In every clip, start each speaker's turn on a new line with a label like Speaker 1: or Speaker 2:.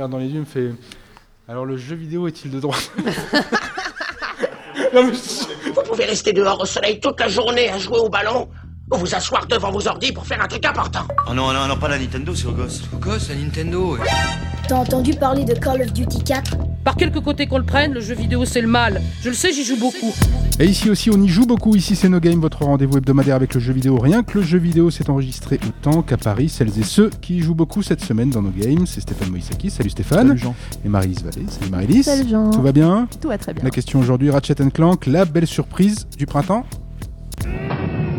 Speaker 1: regarde dans les yeux, me fait Alors le jeu vidéo est-il de droite?
Speaker 2: Vous pouvez rester dehors au soleil toute la journée à jouer au ballon ou vous asseoir devant vos ordi pour faire un truc important.
Speaker 3: Oh non, non, non, pas la Nintendo, c'est au gosse.
Speaker 4: Au gosse, la Nintendo, ouais.
Speaker 5: T'as entendu parler de Call of Duty 4
Speaker 6: Par quelque côté qu'on le prenne, le jeu vidéo c'est le mal. Je le sais, j'y joue beaucoup.
Speaker 1: Et ici aussi, on y joue beaucoup. Ici, c'est No Game, votre rendez-vous hebdomadaire avec le jeu vidéo. Rien que le jeu vidéo s'est enregistré autant qu'à Paris. Celles et ceux qui y jouent beaucoup cette semaine dans No Game, c'est Stéphane Moïsaki. Salut Stéphane.
Speaker 7: Salut Jean.
Speaker 1: Et Marie-Lise Vallée. Salut Marie-Lise.
Speaker 8: Salut Jean.
Speaker 1: Tout va bien
Speaker 8: Tout va très bien.
Speaker 1: La question aujourd'hui, Ratchet Clank, la belle surprise du printemps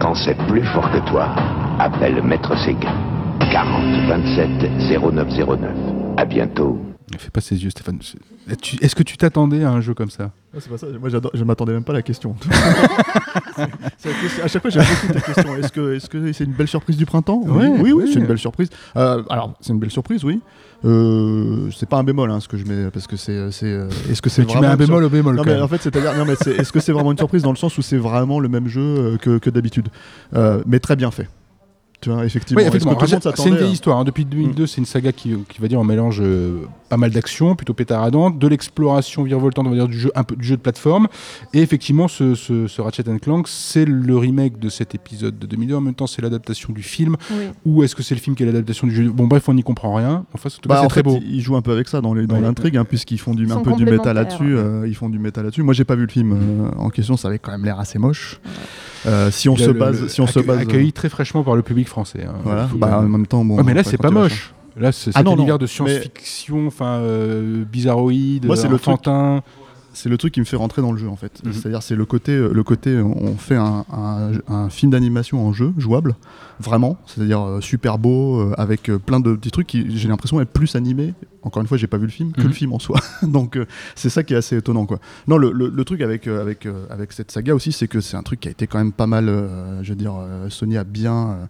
Speaker 9: Quand c'est plus fort que toi, appelle Maître Sega. 40 27 0909. À bientôt.
Speaker 1: Ne fais pas ses yeux, Stéphane. Est-ce que tu t'attendais à un jeu comme ça?
Speaker 7: Ah, c'est pas ça. Moi, je m'attendais même pas à la question. Question- À chaque fois, j'aime beaucoup ta question. Est-ce que c'est une belle surprise du printemps? Oui, oui, oui, c'est une belle surprise. Euh, alors, c'est une belle surprise, oui. Euh, c'est pas un bémol, hein, ce que je mets, parce que c'est, euh, est-ce que c'est
Speaker 1: tu
Speaker 7: vraiment
Speaker 1: mets un
Speaker 7: sur-
Speaker 1: bémol au bémol.
Speaker 7: Non
Speaker 1: quand
Speaker 7: mais
Speaker 1: même.
Speaker 7: en fait c'est-à-dire non mais c'est- est-ce que c'est vraiment une surprise dans le sens où c'est vraiment le même jeu euh, que, que d'habitude? Euh, mais très bien fait tu vois effectivement
Speaker 1: Oui, C'est une vieille histoire. hein. Depuis 2002, c'est une saga qui, qui va dire, mélange euh, pas mal d'action, plutôt pétaradante, de l'exploration virevoltante, on va dire, du jeu, un peu du jeu de plateforme. Et effectivement, ce, ce, ce Ratchet Clank, c'est le remake de cet épisode de 2002. En même temps, c'est l'adaptation du film.
Speaker 8: Oui.
Speaker 1: Ou est-ce que c'est le film qui est l'adaptation du jeu? Bon, bref, on n'y comprend rien. Enfin,
Speaker 7: Bah,
Speaker 1: c'est
Speaker 7: en
Speaker 1: très
Speaker 7: fait,
Speaker 1: beau.
Speaker 7: ils jouent un peu avec ça dans les- dans
Speaker 1: Ouais.
Speaker 7: l'intrigue, hein, puisqu'ils font du,
Speaker 8: Ils
Speaker 7: un peu du méta
Speaker 8: complémentaires,
Speaker 7: là-dessus. euh, ils font du méta là-dessus. Moi, j'ai pas vu le film euh, en question, ça avait quand même l'air assez moche. Euh, si on se base,
Speaker 1: le-
Speaker 7: si on se base,
Speaker 1: accueilli très fraîchement par le public français. hein.
Speaker 7: voilà. Bah, en
Speaker 1: même-
Speaker 7: temps, bon.
Speaker 1: Ouais, mais là, c'est pas moche. Là, c'est
Speaker 7: Ah non,
Speaker 1: univers de science-fiction, enfin, euh, bizarroïde,
Speaker 7: Moi, c'est le truc-
Speaker 1: enfantin.
Speaker 7: C'est le truc qui me fait rentrer dans le jeu en fait.
Speaker 1: Mhm.
Speaker 7: C'est-à-dire c'est le côté, euh, le côté, euh, on fait un, un- un film d'animation en jeu jouable, vraiment. C'est-à-dire euh, super beau, euh, avec euh, plein de petits trucs qui, j'ai l'impression, est plus animé. Encore une fois, j'ai pas vu le film que
Speaker 1: Mhm.
Speaker 7: le film en soi. Donc c'est ça qui est assez étonnant quoi. Non, le, le- le truc avec avec avec cette saga aussi, c'est que c'est un truc qui a été quand même pas mal. je veux dire, Sony a bien.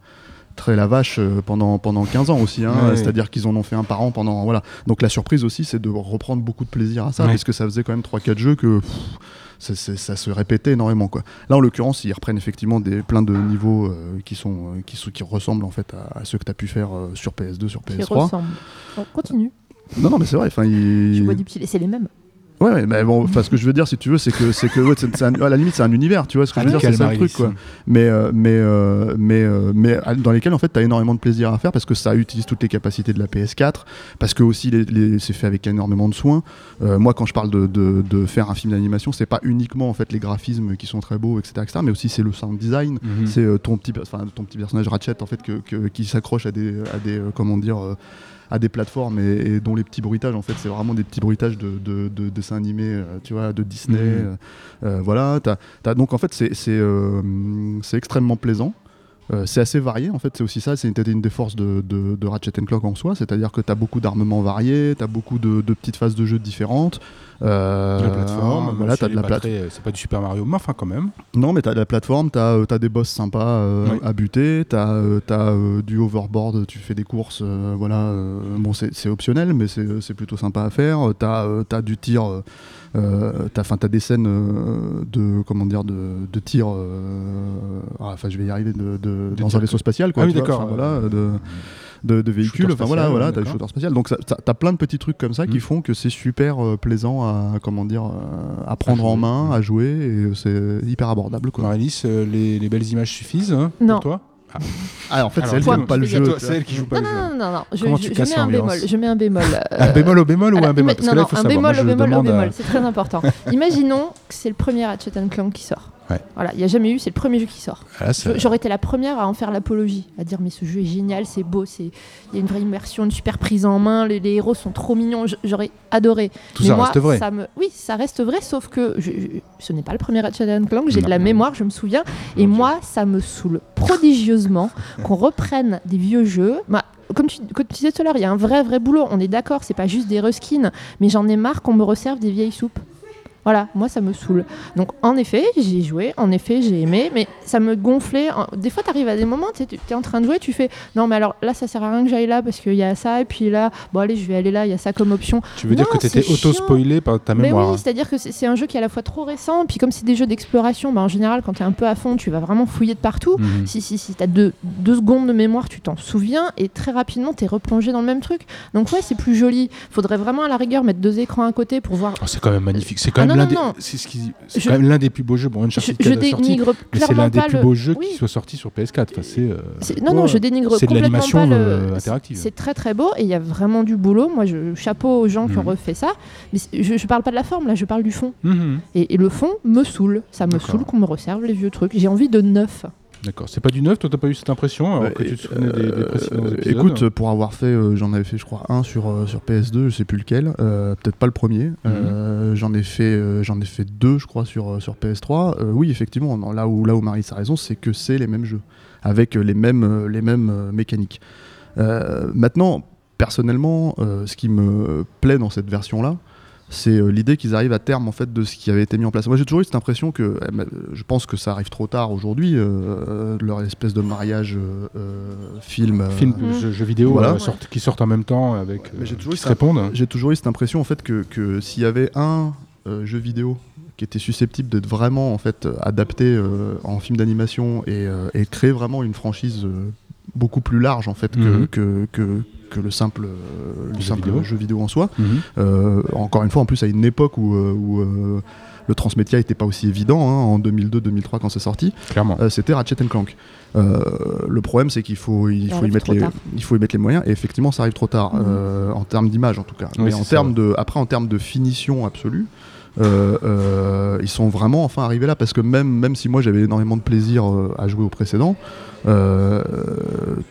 Speaker 7: Très la vache euh, pendant, pendant 15 ans aussi, hein.
Speaker 1: Ouais.
Speaker 7: c'est-à-dire qu'ils en ont fait un par an pendant. Voilà. Donc la surprise aussi, c'est de reprendre beaucoup de plaisir à ça,
Speaker 1: Ouais.
Speaker 7: parce que ça faisait quand même 3-4 jeux que pff, ça, se répétait énormément. Quoi. Là, en l'occurrence, ils reprennent effectivement des, plein de niveaux euh, qui, sont, euh, qui, sont- qui ressemblent en fait à, à ceux que tu as pu faire euh, sur PS2, sur
Speaker 8: Qui
Speaker 7: PS3.
Speaker 8: ressemble. Bon, continue.
Speaker 7: Non, non, mais c'est vrai. Enfin, ils...
Speaker 8: Tu vois du pied. C'est les mêmes.
Speaker 7: Ouais, mais bon, enfin, ce que je veux dire, si tu veux, c'est que, c'est que, ouais, c'est- un- à la limite, c'est un univers, tu vois ce que je veux dire, c'est le truc, quoi. Mais, euh, mais, euh, mais, euh, mais euh, dans lesquels, en fait, tu as énormément de plaisir à faire parce que ça utilise toutes les capacités de la PS4, parce que aussi, les, les- c'est fait avec énormément de soin. Euh, moi, quand je parle de, de, de faire un film d'animation, c'est pas uniquement, en fait, les graphismes qui sont très beaux, etc., etc., mais aussi c'est le sound design,
Speaker 1: Mhm.
Speaker 7: c'est euh, ton petit, enfin, ton petit personnage Ratchet, en fait, que, que- qui s'accroche à des, à des, euh, comment dire, euh, à des plateformes et, et dont les petits bruitages en fait c'est vraiment des petits bruitages de, de, de dessins animés euh, tu vois de Disney
Speaker 1: Mhm.
Speaker 7: euh, euh, voilà t'as- donc en fait c'est euh, extrêmement plaisant Euh, c'est assez varié en fait c'est aussi ça c'est une, une des forces de, de, de Ratchet Clank en soi c'est à dire que tu as beaucoup d'armements variés tu as beaucoup de, de petites phases de jeu différentes
Speaker 1: la plateforme,
Speaker 7: voilà t'as de la
Speaker 1: plate.
Speaker 7: plate
Speaker 1: C'est pas du Super Mario, mais enfin quand même.
Speaker 7: non, mais t'as de la plateforme, t'as as des boss sympas euh,
Speaker 1: Oui.
Speaker 7: à buter, t'as euh, euh, du overboard, tu fais des courses, euh, voilà. euh, bon, c'est optionnel, mais c'est plutôt sympa à faire. T'as euh, t'as du tir, euh, euh, t'as enfin, t'as des scènes euh, de comment dire de, de tir. euh, ah, Enfin, je vais y arriver de, de- dans un vaisseau spatial, quoi.
Speaker 1: Ah oui, d'accord.
Speaker 7: voilà, de véhicules,
Speaker 1: Shooter
Speaker 7: enfin voilà,
Speaker 1: spatial,
Speaker 7: voilà, t'as shooters spatials. Donc t'as plein de petits trucs comme ça qui
Speaker 1: Mm.
Speaker 7: font que c'est super euh, plaisant à comment dire euh, à prendre en main, à jouer, et c'est hyper abordable quoi.
Speaker 1: Euh, les, les belles images suffisent hein,
Speaker 8: Non.
Speaker 1: pour toi?
Speaker 7: Ah, en fait,
Speaker 1: Alors,
Speaker 7: c'est elle qui
Speaker 8: point.
Speaker 7: aime pas le
Speaker 8: C'est
Speaker 7: jeu.
Speaker 1: c'est elle qui joue pas
Speaker 8: Non,
Speaker 1: le jeu.
Speaker 8: non, non, non, non. Je,
Speaker 1: Comment
Speaker 8: je-
Speaker 1: tu
Speaker 8: je mets un bémol. Je mets un bémol. euh,
Speaker 1: Un bémol au bémol ou un bémol
Speaker 8: ima-
Speaker 1: Parce
Speaker 8: non,
Speaker 1: que là,
Speaker 8: non,
Speaker 1: il faut
Speaker 8: un
Speaker 1: savoir.
Speaker 8: bémol
Speaker 1: Moi,
Speaker 8: au bémol au
Speaker 1: demande à-
Speaker 8: bémol, c'est très important. Imaginons que c'est le premier Ratchet Clank qui sort.
Speaker 1: Ouais.
Speaker 8: Voilà, il n'y a jamais eu, c'est le premier jeu qui sort.
Speaker 1: Ah,
Speaker 8: J'aurais été la première à en faire l'apologie, à dire mais ce jeu est génial, c'est beau, c'est il y a une vraie immersion, une super prise en main, les, les héros sont trop mignons, j'aurais adoré.
Speaker 1: Tout
Speaker 8: mais
Speaker 1: ça
Speaker 8: moi,
Speaker 1: reste vrai.
Speaker 8: ça me, oui, ça reste vrai, sauf que je- je- ce n'est pas le premier Ratchet Clank, j'ai de la
Speaker 1: non.
Speaker 8: mémoire, je me souviens, et moi, ça me saoule prodigieusement qu'on reprenne des vieux jeux. Bah, comme tu, comme tu disais tout à l'heure, il y a un vrai, vrai boulot. On est d'accord, c'est pas juste des reskins, mais j'en ai marre qu'on me resserve des vieilles soupes. Voilà, moi ça me saoule. Donc en effet, j'ai joué, en effet, j'ai aimé, mais ça me gonflait. Des fois, tu arrives à des moments, tu es en train de jouer, tu fais non, mais alors là, ça sert à rien que j'aille là parce qu'il y a ça, et puis là, bon, allez, je vais aller là, il y a ça comme option.
Speaker 1: Tu veux dire que tu étais auto-spoilé par ta mémoire
Speaker 8: Mais oui, c'est-à-dire que c'est un jeu qui est à la fois trop récent, puis comme c'est des jeux d'exploration, bah, en général, quand tu es un peu à fond, tu vas vraiment fouiller de partout. Mhm. Si, si, si tu as deux, deux, secondes de mémoire, tu t'en souviens, et très rapidement, tu es replongé dans le même truc. Donc, ouais, c'est plus joli. Faudrait vraiment à la rigueur mettre deux écrans à côté pour voir.
Speaker 1: Oh, c'est quand même magnifique. C'est quand, ah, même l'un des... C'est quand même l'un des plus beaux jeux. Bon, Uncharted je, je dénigre mais c'est l'un des plus beaux jeux qui soit sorti sur PS4. Enfin,
Speaker 8: c'est, non, non, je dénigre complètement de l'animation pas le... Euh, interactive. C'est très très beau et il y a vraiment du boulot. Moi, je chapeau aux gens qui ont mhm. refait ça. Mais je, je parle pas de la forme là, je parle du fond. Mhm. Et, le fond me saoule. Ça me saoule qu'on me resserve les vieux trucs. J'ai envie de neuf.
Speaker 1: D'accord. C'est pas du neuf, toi t'as pas eu cette impression alors que tu te souvenais des, des, précédents euh, épisodes
Speaker 7: Écoute, pour avoir fait, euh, j'en avais fait je crois un sur, euh, sur PS2, je sais plus lequel, peut-être pas le premier. Mhm. j'en ai fait j'en ai fait deux je crois sur, sur PS3. oui effectivement, là où là où Marie a raison, c'est que c'est les mêmes jeux avec les mêmes les mêmes mécaniques. maintenant, personnellement, ce qui me plaît dans cette version là, c'est euh, l'idée qu'ils arrivent à terme en fait de ce qui avait été mis en place. Moi j'ai toujours eu cette impression que, eh, je pense que ça arrive trop tard aujourd'hui, euh, leur espèce de mariage euh, film,
Speaker 1: film jeu, vidéo qui sortent en même temps avec j'ai toujours, se répondent.
Speaker 7: J'ai toujours eu cette impression en fait que, que s'il y avait un jeu vidéo qui était susceptible d'être vraiment en fait adapté en film d'animation et, et, créer vraiment une franchise beaucoup plus large en fait que, mhm. que, que que le simple, euh, le simple jeu vidéo en soi. Mhm. Euh, encore une fois, en plus à une époque où, euh, le transmédia n'était pas aussi évident, hein, en 2002-2003 quand c'est sorti, c'était Ratchet Clank. le problème, c'est qu'il faut, il faut, y mettre les, il faut y mettre les moyens, et effectivement, ça arrive trop tard, mhm. en termes d'image en tout cas. Mais en termes de, après, en termes de finition absolue, ils sont vraiment enfin arrivés là, parce que même, même si moi j'avais énormément de plaisir à jouer au précédent, euh,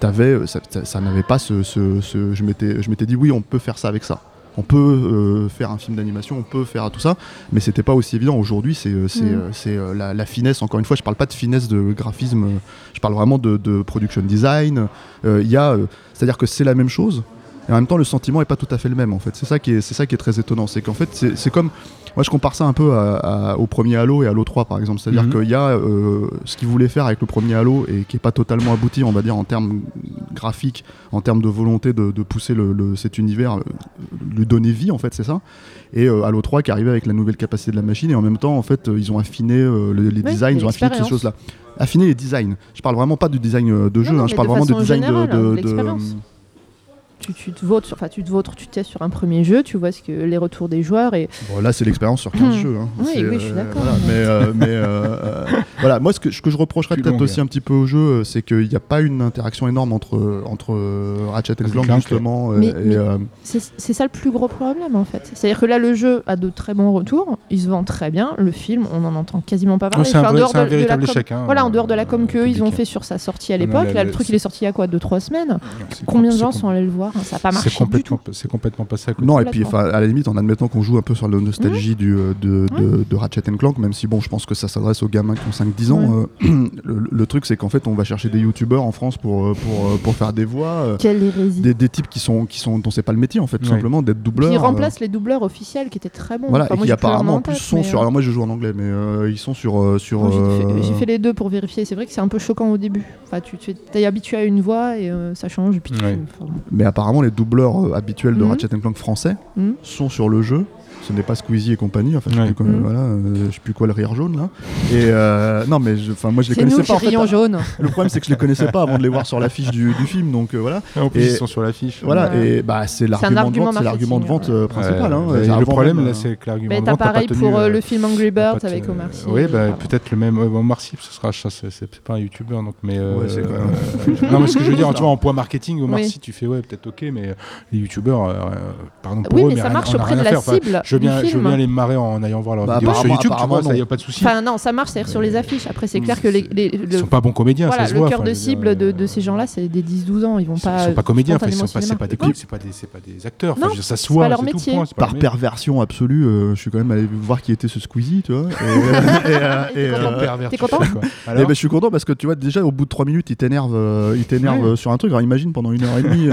Speaker 7: avais, ça, ça, n'avait pas ce, ce, ce je m'étais dit oui on peut faire ça avec ça on peut euh, faire un film d'animation, on peut faire tout ça, mais c'était pas aussi évident. Aujourd'hui, c'est euh, c'est mm. la, la, finesse. Encore une fois, je parle pas de finesse de graphisme, je parle vraiment de, de production design. Il y a, c'est-à-dire que c'est la même chose, et en même temps, le sentiment est pas tout à fait le même. En fait, c'est ça qui est, c'est ça qui est très étonnant, c'est qu'en fait, c'est comme moi, je compare ça un peu au premier Halo et Halo 3, par exemple. C'est-à-dire mhm. qu'il y a euh, ce qu'ils voulaient faire avec le premier Halo et qui n'est pas totalement abouti, on va dire, en termes graphiques, en termes de volonté de, pousser le, cet univers, euh, lui donner vie, en fait, c'est ça. Et euh, Halo 3 qui arrivait avec la nouvelle capacité de la machine et en même temps, en fait, ils ont affiné les designs, ils ont affiné toutes ces choses-là. Affiner les designs. Je parle vraiment pas du design de jeu, hein, je parle vraiment du design de
Speaker 8: tu, tu, te votes, enfin tu te votes, tu testes sur un premier jeu, tu vois ce que les retours des joueurs et.
Speaker 7: Bon, là c'est l'expérience sur 15 hmm. jeux. Hein.
Speaker 8: Oui, oui, je suis
Speaker 7: euh,
Speaker 8: d'accord.
Speaker 7: mais, euh, mais euh, voilà, moi ce que, ce que je reprocherais peut-être aussi un petit peu au jeu, c'est qu'il n'y a pas une interaction énorme entre entre Ratchet et Clank justement.
Speaker 8: c'est ça le plus gros problème en fait. C'est-à-dire que là le jeu a de très bons retours, il se vend très bien, le film on en entend quasiment pas parler.
Speaker 1: c'est un, véritable échec. Hein,
Speaker 8: voilà, en dehors de la com qu'eux ils ont fait sur sa sortie à l'époque, là le truc il est sorti il y a quoi 2-3 semaines. Combien de gens sont allés le voir Ça n'a pas marché.
Speaker 1: C'est complètement passé à côté.
Speaker 7: Non, et puis à la limite, en admettant qu'on joue un peu sur la nostalgie du, euh, de, de, Ratchet Clank, même si bon, je pense que ça s'adresse aux gamins qui ont 5-10 ans, euh, le, truc c'est qu'en fait, on va chercher des youtubeurs en France pour, euh, pour, pour faire des voix. des, des, types qui sont, qui sont, dont c'est pas le métier en fait, tout simplement, d'être doubleur.
Speaker 8: Qui remplacent les doubleurs officiels qui étaient très bons.
Speaker 7: Voilà, et qui apparemment en plus sont sur. Alors moi je joue en anglais, mais ils sont sur. sur
Speaker 8: J'ai fait, les deux pour vérifier. C'est vrai que c'est un peu choquant au début. Enfin, tu es habitué à une voix et ça change.
Speaker 7: Mais apparemment, les doubleurs habituels de mhm. Ratchet Clank français mhm. sont sur le jeu ce n'est pas Squeezie et compagnie. Enfin, je sais, plus, voilà, euh, je sais plus quoi le rire jaune là. Et euh, non, mais enfin, moi je les connaissais nous, pas. En
Speaker 8: fait, jaune.
Speaker 7: Le problème c'est que je les connaissais pas avant de les voir sur l'affiche du, du, film, donc euh, voilà.
Speaker 1: en plus, ils sont sur l'affiche.
Speaker 7: Voilà, et bah c'est l'argument de vente, c'est l'argument de vente principal. Hein,
Speaker 1: le problème là, c'est que l'argument de vente.
Speaker 8: pareil pour le film Angry Birds avec Omar Sy.
Speaker 1: Oui, bah, peut-être le même Omar Sy, ce sera c'est pas un youtubeur donc, mais. Non, mais ce que je veux dire, tu vois, en point marketing, Omar Sy, tu fais ouais, peut-être ok, mais les youtubeurs, pardon pour eux, mais
Speaker 8: ça marche auprès de la cible.
Speaker 1: Je veux bien les marrer en allant voir leur bah, vidéo sur YouTube, tu vois, ça y a pas de souci.
Speaker 8: Enfin non, ça marche, c'est-à-dire sur les affiches. Après, c'est clair que les,
Speaker 1: ils sont pas bons comédiens.
Speaker 8: Voilà,
Speaker 1: ça
Speaker 8: le cœur de cible de, ces gens-là, c'est des 10-12 ans, ils vont pas.
Speaker 1: Ils sont pas comédiens, ils sont pas, c'est pas des c'est pas des, c'est pas des acteurs.
Speaker 8: Non,
Speaker 1: ça se voit,
Speaker 8: leur métier.
Speaker 7: Par perversion absolue, euh, je suis quand même allé voir qui était ce Squeezie, tu vois.
Speaker 8: T'es content
Speaker 7: Eh ben, je suis content parce que tu vois déjà au bout de 3 minutes, il t'énerve, il t'énerve sur un truc. Alors imagine pendant une heure et demie,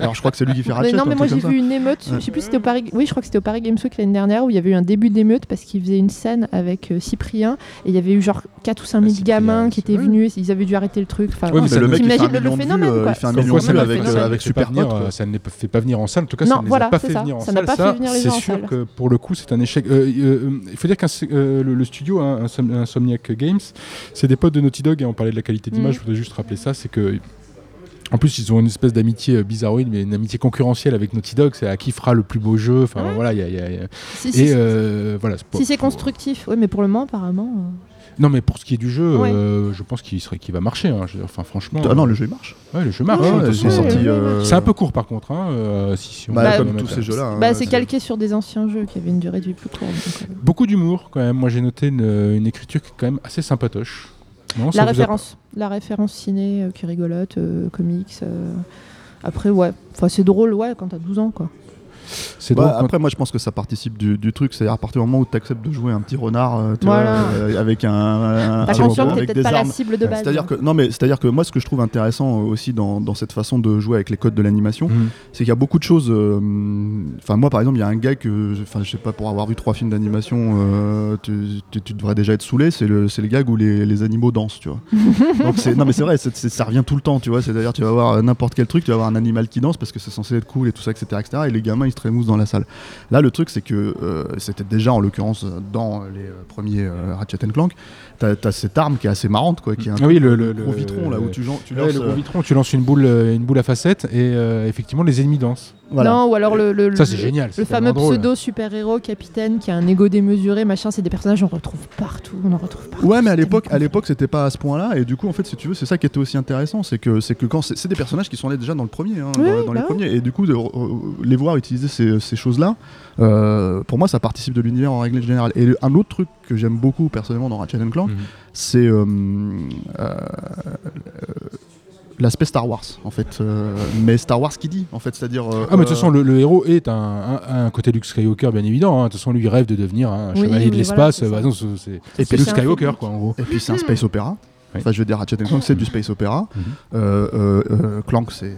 Speaker 7: alors je crois que c'est lui qui fait Ratchet.
Speaker 8: non, mais moi j'ai
Speaker 7: vu
Speaker 8: une émeute. Je sais plus si c'était au Paris. Oui, je crois que c'était au Paris Games Week l'année dernière où il y avait eu un début d'émeute parce qu'il faisait une scène avec Cyprien et il y avait eu genre 4 ou 5 000 ah, gamins qui étaient venus. Ils avaient dû arrêter le truc.
Speaker 7: Enfin, le mec le phénomène. Il fait un million de avec Super
Speaker 1: Ça ne fait pas venir en salle. En tout cas, ça ne les a pas fait venir en salle. C'est sûr que pour le coup, c'est un échec. Il faut dire que le studio, Insomniac Games, c'est des potes de Naughty Dog et on parlait de la qualité d'image. Je voudrais juste rappeler ça. C'est que en plus, ils ont une espèce d'amitié euh, bizarroïde, mais une amitié concurrentielle avec Naughty Dog. C'est à qui fera le plus beau jeu. Enfin, voilà, il y, a.
Speaker 8: Si, et euh, voilà. Si c'est constructif, oui, mais pour le moment, apparemment. Euh.
Speaker 1: Non, mais pour ce qui est du jeu, je pense qu'il serait, qu'il va marcher. Hein. enfin, franchement.
Speaker 7: Ah non, le jeu il marche.
Speaker 1: Ouais, le jeu marche. Hein, c'est un peu court par contre. Hein, si,
Speaker 7: bah, comme tous ces jeux-là.
Speaker 8: Bah, c'est calqué sur des anciens jeux qui avaient une durée de vie plus courte.
Speaker 1: Beaucoup d'humour quand même. Moi, j'ai noté une, une écriture qui est quand même assez sympatoche
Speaker 8: la référence, la référence ciné euh, qui rigolote, euh, comics. Euh. Après, ouais, enfin c'est drôle, ouais, quand t'as 12 ans, quoi.
Speaker 7: Bah, après, moi, je pense que ça participe du, truc. C'est à partir du moment où tu acceptes de jouer un petit renard, euh, tu vois, euh, avec un, un,
Speaker 8: un avec des pas la cible de base.
Speaker 7: C'est-à-dire que non, mais c'est-à-dire que moi, ce que je trouve intéressant aussi dans, dans cette façon de jouer avec les codes de l'animation, mhm. c'est qu'il y a beaucoup de choses. Euh, enfin, moi, par exemple, il y a un gars que, enfin, je sais pas, pour avoir vu trois films d'animation, tu, tu, devrais déjà être saoulé. C'est le, c'est le gag où les, les, animaux dansent, tu vois. Donc non, mais c'est vrai, ça revient tout le temps, tu vois. C'est-à-dire, tu vas voir n'importe quel truc, tu vas voir un animal qui danse parce que c'est censé être cool et tout ça, etc., etc. Et les gamins, ils trémoussent dans la salle. Là, le truc, c'est que euh, c'était déjà en l'occurrence dans les euh, premiers euh, Ratchet Clank, t'as as cette arme qui est assez marrante, quoi, qui est un
Speaker 1: ah oui, le,
Speaker 7: gros vitron là où tu, tu
Speaker 1: lances, le gros vitron, tu lances une boule, une boule à facettes et effectivement les ennemis dansent.
Speaker 8: Non, ou alors le,
Speaker 1: ça génial.
Speaker 8: Le fameux pseudo super-héros capitaine qui a un ego démesuré, machin, c'est des personnages qu'on retrouve partout, on en retrouve partout.
Speaker 7: Ouais, mais à l'époque, à l'époque, c'était pas à ce point-là, et du coup, en fait, si tu veux, c'est ça qui était aussi intéressant, c'est que c'est que quand c'est des personnages qui sont allés déjà dans le premier, hein, dans, les bah premiers, et du coup, de, les voir utiliser ces, ces choses-là, euh, pour moi, ça participe de l'univers en règle générale. Et un autre truc que j'aime beaucoup personnellement dans Ratchet Clank, mhm. c'est euh, euh, l'aspect Star Wars en fait mais Star Wars qui dit en fait c'est à dire
Speaker 1: ah mais de toute façon le, héros est un, un, côté Luke Skywalker bien évident hein. de toute façon lui il rêve de devenir un chevalier de l'espace bah, c'est Luke Skywalker quoi en gros.
Speaker 7: et puis c'est un space opéra Enfin, je veux dire, Ratchet Clank, c'est du space opéra. Mhm. euh, euh, euh Clank, c'est.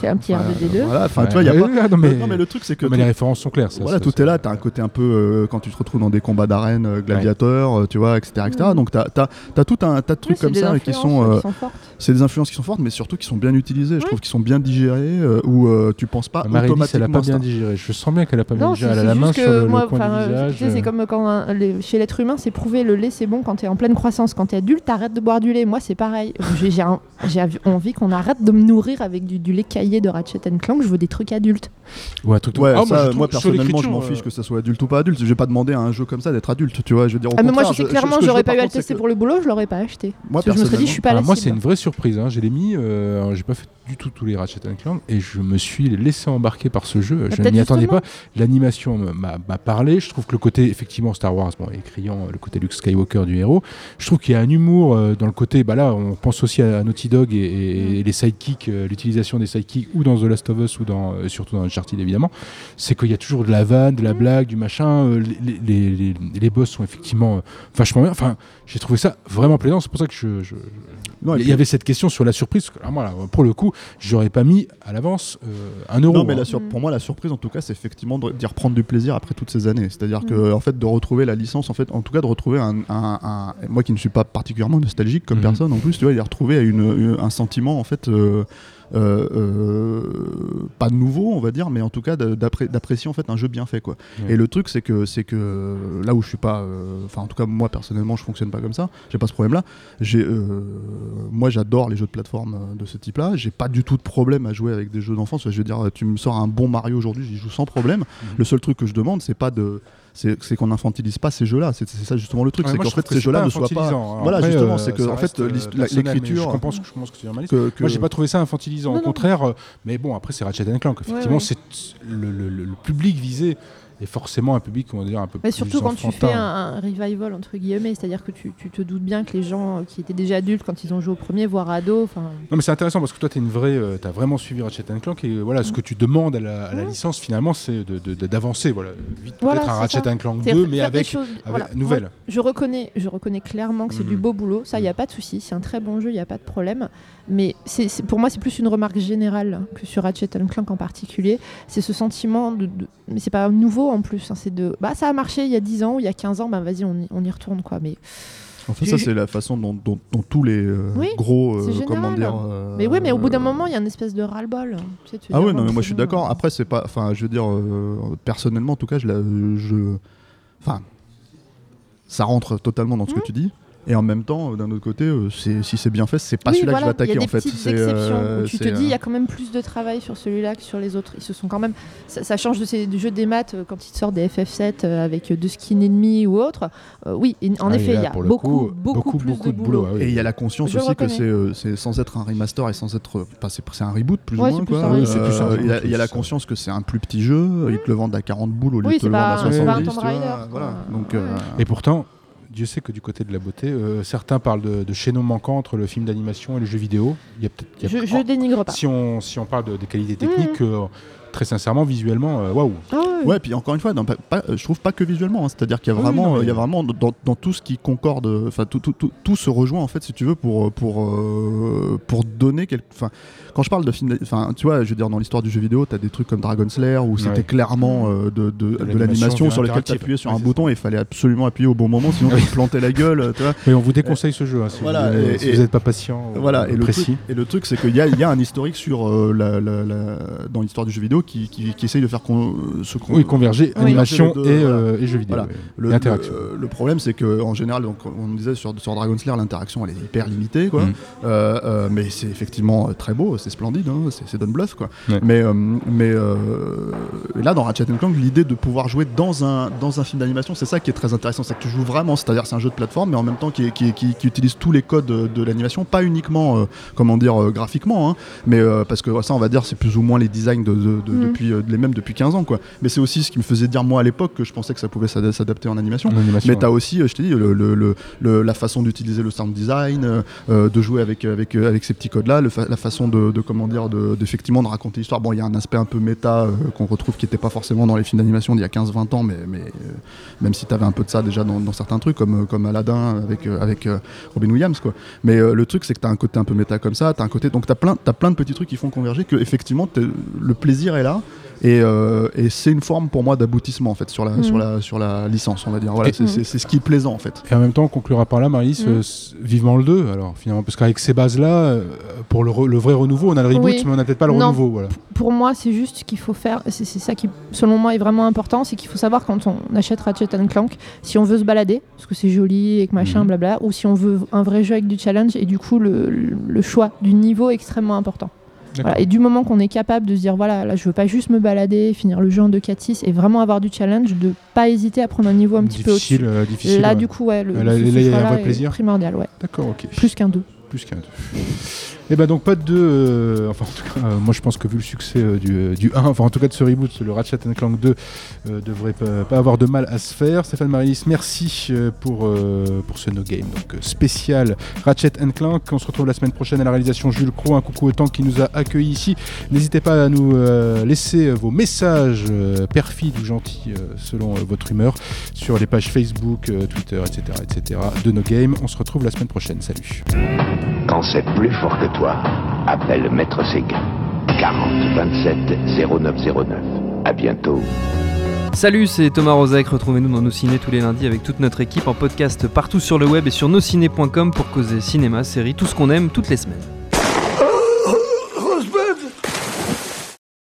Speaker 8: c'est un petit R2D2.
Speaker 7: Voilà, enfin, tu vois, il y a pas.
Speaker 1: Non mais, non, mais, le truc, c'est que. Mais les références sont claires.
Speaker 7: voilà, tout est là. T'as un côté un peu. Euh, quand tu te retrouves dans des combats d'arène, gladiateurs, tu vois, etc. etc. Donc, t'as as, tout un tas de trucs comme ça qui sont. c'est des influences qui sont fortes, mais surtout qui sont bien utilisées. Je trouve qu'ils sont bien digérés, où tu penses pas automatiquement.
Speaker 1: elle a pas bien digéré. Je sens bien qu'elle a pas bien digéré. Elle a la main sur le coin du visage.
Speaker 8: C'est comme quand chez l'être humain, c'est prouvé le lait, c'est bon quand t'es en pleine croissance. Quand t'es adulte, t'arrêtes de boire du lait. Moi, c'est pareil. J'ai envie qu'on arrête de me nourrir avec du, lait caillé de Ratchet Clank. Je veux des trucs adultes.
Speaker 7: Ouais, truc ouais ah, moi, personnellement, je m'en fiche euh, que ça soit adulte ou pas adulte. Je vais pas demander à un jeu comme ça d'être adulte. Tu vois, je veux dire.
Speaker 8: Ah, mais moi, je sais clairement, j'aurais pas eu à le tester pour le boulot, je l'aurais pas acheté. Moi, je me serais dit, je suis pas ah,
Speaker 1: Moi, c'est une vraie surprise. Hein. J'ai les mis. Euh, j'ai pas fait du tout tous les Ratchet Clank et je me suis laissé embarquer par ce jeu. Je n'y attendais pas. L'animation m'a parlé. Je trouve que le côté effectivement Star Wars, bon, écriant le côté Luke Skywalker du héros, je trouve qu'il y a un humour euh, dans le côté. Bah là, on pense aussi à Naughty Dog et, mm. les sidekicks, euh, l'utilisation des sidekicks ou dans The Last of Us ou dans euh, surtout dans Uncharted évidemment. C'est qu'il y a toujours de la vanne, de la mm. blague, du machin. Les, les, boss sont effectivement vachement bien. Enfin, j'ai trouvé ça vraiment plaisant. C'est pour ça que je, je il y avait cette question sur la surprise. pour le coup, j'aurais pas mis à l'avance euh, un euro.
Speaker 7: Non, mais hein. pour moi, la surprise, en tout cas, c'est effectivement d'y reprendre du plaisir après toutes ces années. C'est-à-dire que, mm. en fait, de retrouver la licence, en fait, en tout cas, de retrouver un, moi qui ne suis pas particulièrement nostalgique comme mm. personne, en plus, tu vois, y retrouver une, un sentiment, en fait. Euh, pas nouveau, on va dire, mais en tout cas d'apprécier en fait un jeu bien fait quoi. Et le truc c'est que c'est que là où je suis pas, euh, enfin en tout cas moi personnellement je fonctionne pas comme ça, j'ai pas ce problème là. J'ai, moi j'adore les jeux de plateforme de ce type-là. J'ai pas du tout de problème à jouer avec des jeux d'enfance. Je veux dire, tu me sors un bon Mario aujourd'hui, j'y joue sans problème. Mhm. Le seul truc que je demande c'est pas de c'est qu'on infantilise pas ces jeux-là. C'est ça justement le truc, c'est qu'en fait ces jeux-là ne soient pas.
Speaker 1: Hein.
Speaker 7: Voilà, justement, c'est que en fait l'écriture.
Speaker 1: Je comprends ce que tu veux Moi, j'ai pas trouvé ça infantilisant. Au contraire, euh, mais bon, après c'est Ratchet Clank. Effectivement, c'est le public visé et forcément un public, on va dire, un peu
Speaker 8: mais
Speaker 1: plus
Speaker 8: Surtout quand tu fais un, un revival, entre guillemets, c'est-à-dire que tu, tu te doutes bien que les gens qui étaient déjà adultes quand ils ont joué au premier, voire ados.
Speaker 1: Non mais c'est intéressant parce que toi tu es une vraie, euh, t'as vraiment suivi Ratchet Clank et euh, voilà ce que tu demandes à la, à la
Speaker 8: Mm.
Speaker 1: licence finalement c'est de- de- de- d'avancer voilà vite
Speaker 8: Voilà,
Speaker 1: peut-être un Ratchet
Speaker 8: ça.
Speaker 1: Clank
Speaker 8: C'est
Speaker 1: 2
Speaker 8: faire
Speaker 1: mais avec,
Speaker 8: choses-
Speaker 1: avec
Speaker 8: voilà.
Speaker 1: nouvelle.
Speaker 8: Je reconnais, je reconnais clairement que c'est du
Speaker 1: Mhm.
Speaker 8: beau boulot. Ça, il n'y a pas de souci. C'est un très bon jeu, il n'y a pas de problème. Mais pour moi, c'est plus une remarque générale que sur Ratchet Clank en particulier. C'est ce sentiment de, de- mais c'est pas nouveau en plus. hein, c'est de, bah ça a marché il y a 10 ans ou il y a 15 ans, bah vas-y, on y, on y retourne quoi. Mais
Speaker 7: Enfin, ça, c'est la façon dont, dont- dont tous les euh,
Speaker 8: Oui,
Speaker 7: gros. euh,
Speaker 8: c'est
Speaker 7: comment dire. euh,
Speaker 8: Mais oui, mais au bout d'un moment, il y a une espèce de ras-le-bol. Tu sais, tu
Speaker 7: Ah
Speaker 8: bon,
Speaker 7: non, mais moi je suis d'accord.
Speaker 8: hein.
Speaker 7: Après, c'est pas. Enfin, je veux dire, euh, personnellement, en tout cas, je. la- je enfin, ça rentre totalement dans ce que tu dis. Et en même temps, euh, d'un autre côté, euh, c'est- si c'est bien fait, c'est pas
Speaker 8: Oui,
Speaker 7: celui-là
Speaker 8: voilà,
Speaker 7: que je vais
Speaker 8: Il y
Speaker 7: attaquer
Speaker 8: a des
Speaker 7: en fait.
Speaker 8: petites
Speaker 7: C'est,
Speaker 8: exceptions
Speaker 7: euh,
Speaker 8: où tu te dis, il y
Speaker 7: euh,
Speaker 8: a quand même plus de travail sur celui-là que sur les autres. Ils se sont quand même. Ça, ça change de ces du jeux des maths euh, quand ils sortent des FF7 euh, avec deux skins ennemis ou autres. Euh, oui, en
Speaker 1: Ah, et
Speaker 8: effet, il y a beaucoup,
Speaker 1: coup,
Speaker 8: beaucoup,
Speaker 1: beaucoup,
Speaker 8: plus
Speaker 1: beaucoup
Speaker 8: de boulot.
Speaker 1: ah oui.
Speaker 7: Et il y a la conscience
Speaker 8: Je
Speaker 7: aussi que c'est, euh, c'est sans être un remaster et sans être. Enfin, c'est, c'est un reboot plus
Speaker 8: Ouais,
Speaker 7: ou moins. quoi.
Speaker 1: plus
Speaker 7: Euh, il y a- la conscience que c'est un plus petit jeu. Ils te le vendent à 40 boules au lieu de le vendre à
Speaker 8: pas-
Speaker 1: c'est
Speaker 7: 70.
Speaker 1: pas un
Speaker 7: tu
Speaker 8: Tomb
Speaker 7: vois,
Speaker 8: Raider,
Speaker 7: Voilà.
Speaker 8: quoi.
Speaker 7: Donc,
Speaker 8: Ouais.
Speaker 7: euh,
Speaker 1: Et pourtant, Dieu sait que du côté de la beauté, euh, certains parlent de, de chaînon manquant entre le film d'animation et le jeu vidéo. Il y a il y a-
Speaker 8: Je, je dénigre pas.
Speaker 1: si on si on parle de- des qualités techniques, euh, très sincèrement, visuellement, euh, waouh.
Speaker 8: Ah ouais.
Speaker 7: Ouais, puis encore une fois, non, pas- pas- je trouve pas que visuellement. hein. C'est-à-dire qu'il y a
Speaker 1: Oui,
Speaker 7: vraiment,
Speaker 1: non, mais-
Speaker 7: il y a vraiment dans, dans tout ce qui concorde, enfin tout, tout, tout, tout se rejoint en fait, si tu veux, pour pour euh, pour donner quelque. Enfin, quand je parle de film, enfin, tu vois, je veux dire, dans l'histoire du jeu vidéo, t'as des trucs comme Dragon Slayer où c'était
Speaker 1: Ouais.
Speaker 7: clairement euh, de, de, de
Speaker 1: l'animation
Speaker 7: sur lequel t'appuyais sur
Speaker 1: Ouais,
Speaker 7: un bouton et il fallait absolument appuyer au bon moment, sinon tu te plantais la gueule, tu vois.
Speaker 1: Mais on vous déconseille ce jeu hein, si,
Speaker 7: Voilà,
Speaker 1: vous,
Speaker 7: et-
Speaker 1: si
Speaker 7: et-
Speaker 1: vous n'êtes pas patient. ou
Speaker 7: Voilà, et le,
Speaker 1: précis.
Speaker 7: truc, et le truc, c'est qu'il y a, il y a un historique sur euh, la, la- la- dans l'histoire du jeu vidéo qui, qui, qui essaye de faire con, qu'on-
Speaker 1: Oui, converger
Speaker 8: Oui.
Speaker 1: animation et,
Speaker 7: deux,
Speaker 1: euh, et jeux vidéo.
Speaker 7: Voilà. Le,
Speaker 1: Et interaction.
Speaker 7: le- le problème, c'est que en général, donc, on disait sur, sur Dragon Slayer, l'interaction elle est hyper limitée, quoi.
Speaker 1: Mhm.
Speaker 7: Euh, euh, mais c'est effectivement euh, très beau, c'est splendide, hein, c'est, Don Bluth, quoi.
Speaker 1: Ouais.
Speaker 7: Mais, euh, euh, là, dans Ratchet Clank, l'idée de pouvoir jouer dans un, dans un film d'animation, c'est ça qui est très intéressant, c'est que tu joues vraiment, c'est-à-dire c'est un jeu de plateforme, mais en même temps qui, est- qui, est- qui- qui utilise tous les codes de, de l'animation, pas uniquement, euh, comment dire, euh, graphiquement, hein, mais euh, parce que ça, on va dire, c'est plus ou moins les designs de, de- de-
Speaker 8: Mhm.
Speaker 7: depuis euh, les mêmes depuis 15 ans, quoi. Mais c'est aussi ce qui me faisait dire moi à l'époque que je pensais que ça pouvait s'ad- s'adapter en animation.
Speaker 1: En animation,
Speaker 7: Mais tu as
Speaker 1: ouais.
Speaker 7: aussi, euh, je t'ai dit, le, le- le- la façon d'utiliser le sound design, euh, euh, de jouer avec, avec, euh, avec ces petits codes-là, fa- la façon de, de, comment dire, de, d'effectivement de raconter l'histoire. Bon, il y a un aspect un peu méta euh, qu'on retrouve qui n'était pas forcément dans les films d'animation d'il y a 15-20 ans, mais, mais euh, même si tu avais un peu de ça déjà dans, dans certains trucs, comme, euh, comme Aladdin avec, euh, avec euh, Robin Williams. Quoi. Mais euh, le truc, c'est que tu as un côté un peu méta comme ça, tu un côté. Donc tu as, plein t'as plein de petits trucs qui font converger que, effectivement, le plaisir est là. Et, euh, et c'est une forme pour moi d'aboutissement en fait sur la, sur la, sur la licence, on va dire. Voilà,
Speaker 1: Et-
Speaker 7: c'est, ce qui est plaisant en fait.
Speaker 1: Et en même temps, on conclura par là, Marie-Lise,
Speaker 8: Mm.
Speaker 1: euh, vivement le 2, alors finalement, parce qu'avec ces bases-là, euh, pour le, re- le vrai renouveau, on a le reboot,
Speaker 8: Oui.
Speaker 1: mais on n'a peut-être pas le
Speaker 8: Non.
Speaker 1: renouveau. Voilà.
Speaker 8: Pour moi, c'est juste qu'il faut faire. C'est c'est ça qui, selon moi, est vraiment important. C'est qu'il faut savoir quand on achète Ratchet Clank, si on veut se balader, parce que c'est joli et que machin, blabla, ou si on veut un vrai jeu avec du challenge. Et du coup, le, le choix du niveau est extrêmement important. Voilà, et du moment qu'on est capable de se dire, voilà, là, je veux pas juste me balader, finir le jeu en 2 4 6 et vraiment avoir du challenge, de pas hésiter à prendre un niveau un petit peu
Speaker 1: difficile,
Speaker 8: au-dessus.
Speaker 1: euh, difficile.
Speaker 8: Là,
Speaker 1: ouais.
Speaker 8: du coup, ouais, le,
Speaker 1: Là, là, il y a un
Speaker 8: choix-là
Speaker 1: vrai
Speaker 8: est
Speaker 1: plaisir.
Speaker 8: primordial, ouais.
Speaker 1: D'accord, ok.
Speaker 8: Plus qu'un 2.
Speaker 1: Plus qu'un 2. Et ben donc pas de 2, enfin en tout cas, euh, moi je pense que vu le succès euh, du, euh, du 1, enfin en tout cas de ce reboot, le Ratchet Clank 2 euh, devrait pas, avoir de mal à se faire. Stéphane Marilis, merci euh, pour, euh, pour ce No Game donc, euh, spécial Ratchet Clank. On se retrouve la semaine prochaine à la réalisation Jules Cro, un coucou autant qui nous a accueillis ici. N'hésitez pas à nous euh, laisser vos messages euh, perfides ou gentils euh, selon euh, votre humeur sur les pages Facebook, euh, Twitter, etc., etc. de No Game. On se retrouve la semaine prochaine. Salut.
Speaker 9: Quand appelle Maître Séguin. 40 27 0909. À bientôt.
Speaker 4: Salut, c'est Thomas Rozek. Retrouvez-nous dans nos ciné tous les lundis avec toute notre équipe en podcast partout sur le web et sur nosciné.com pour causer cinéma, séries, tout ce qu'on aime toutes les semaines.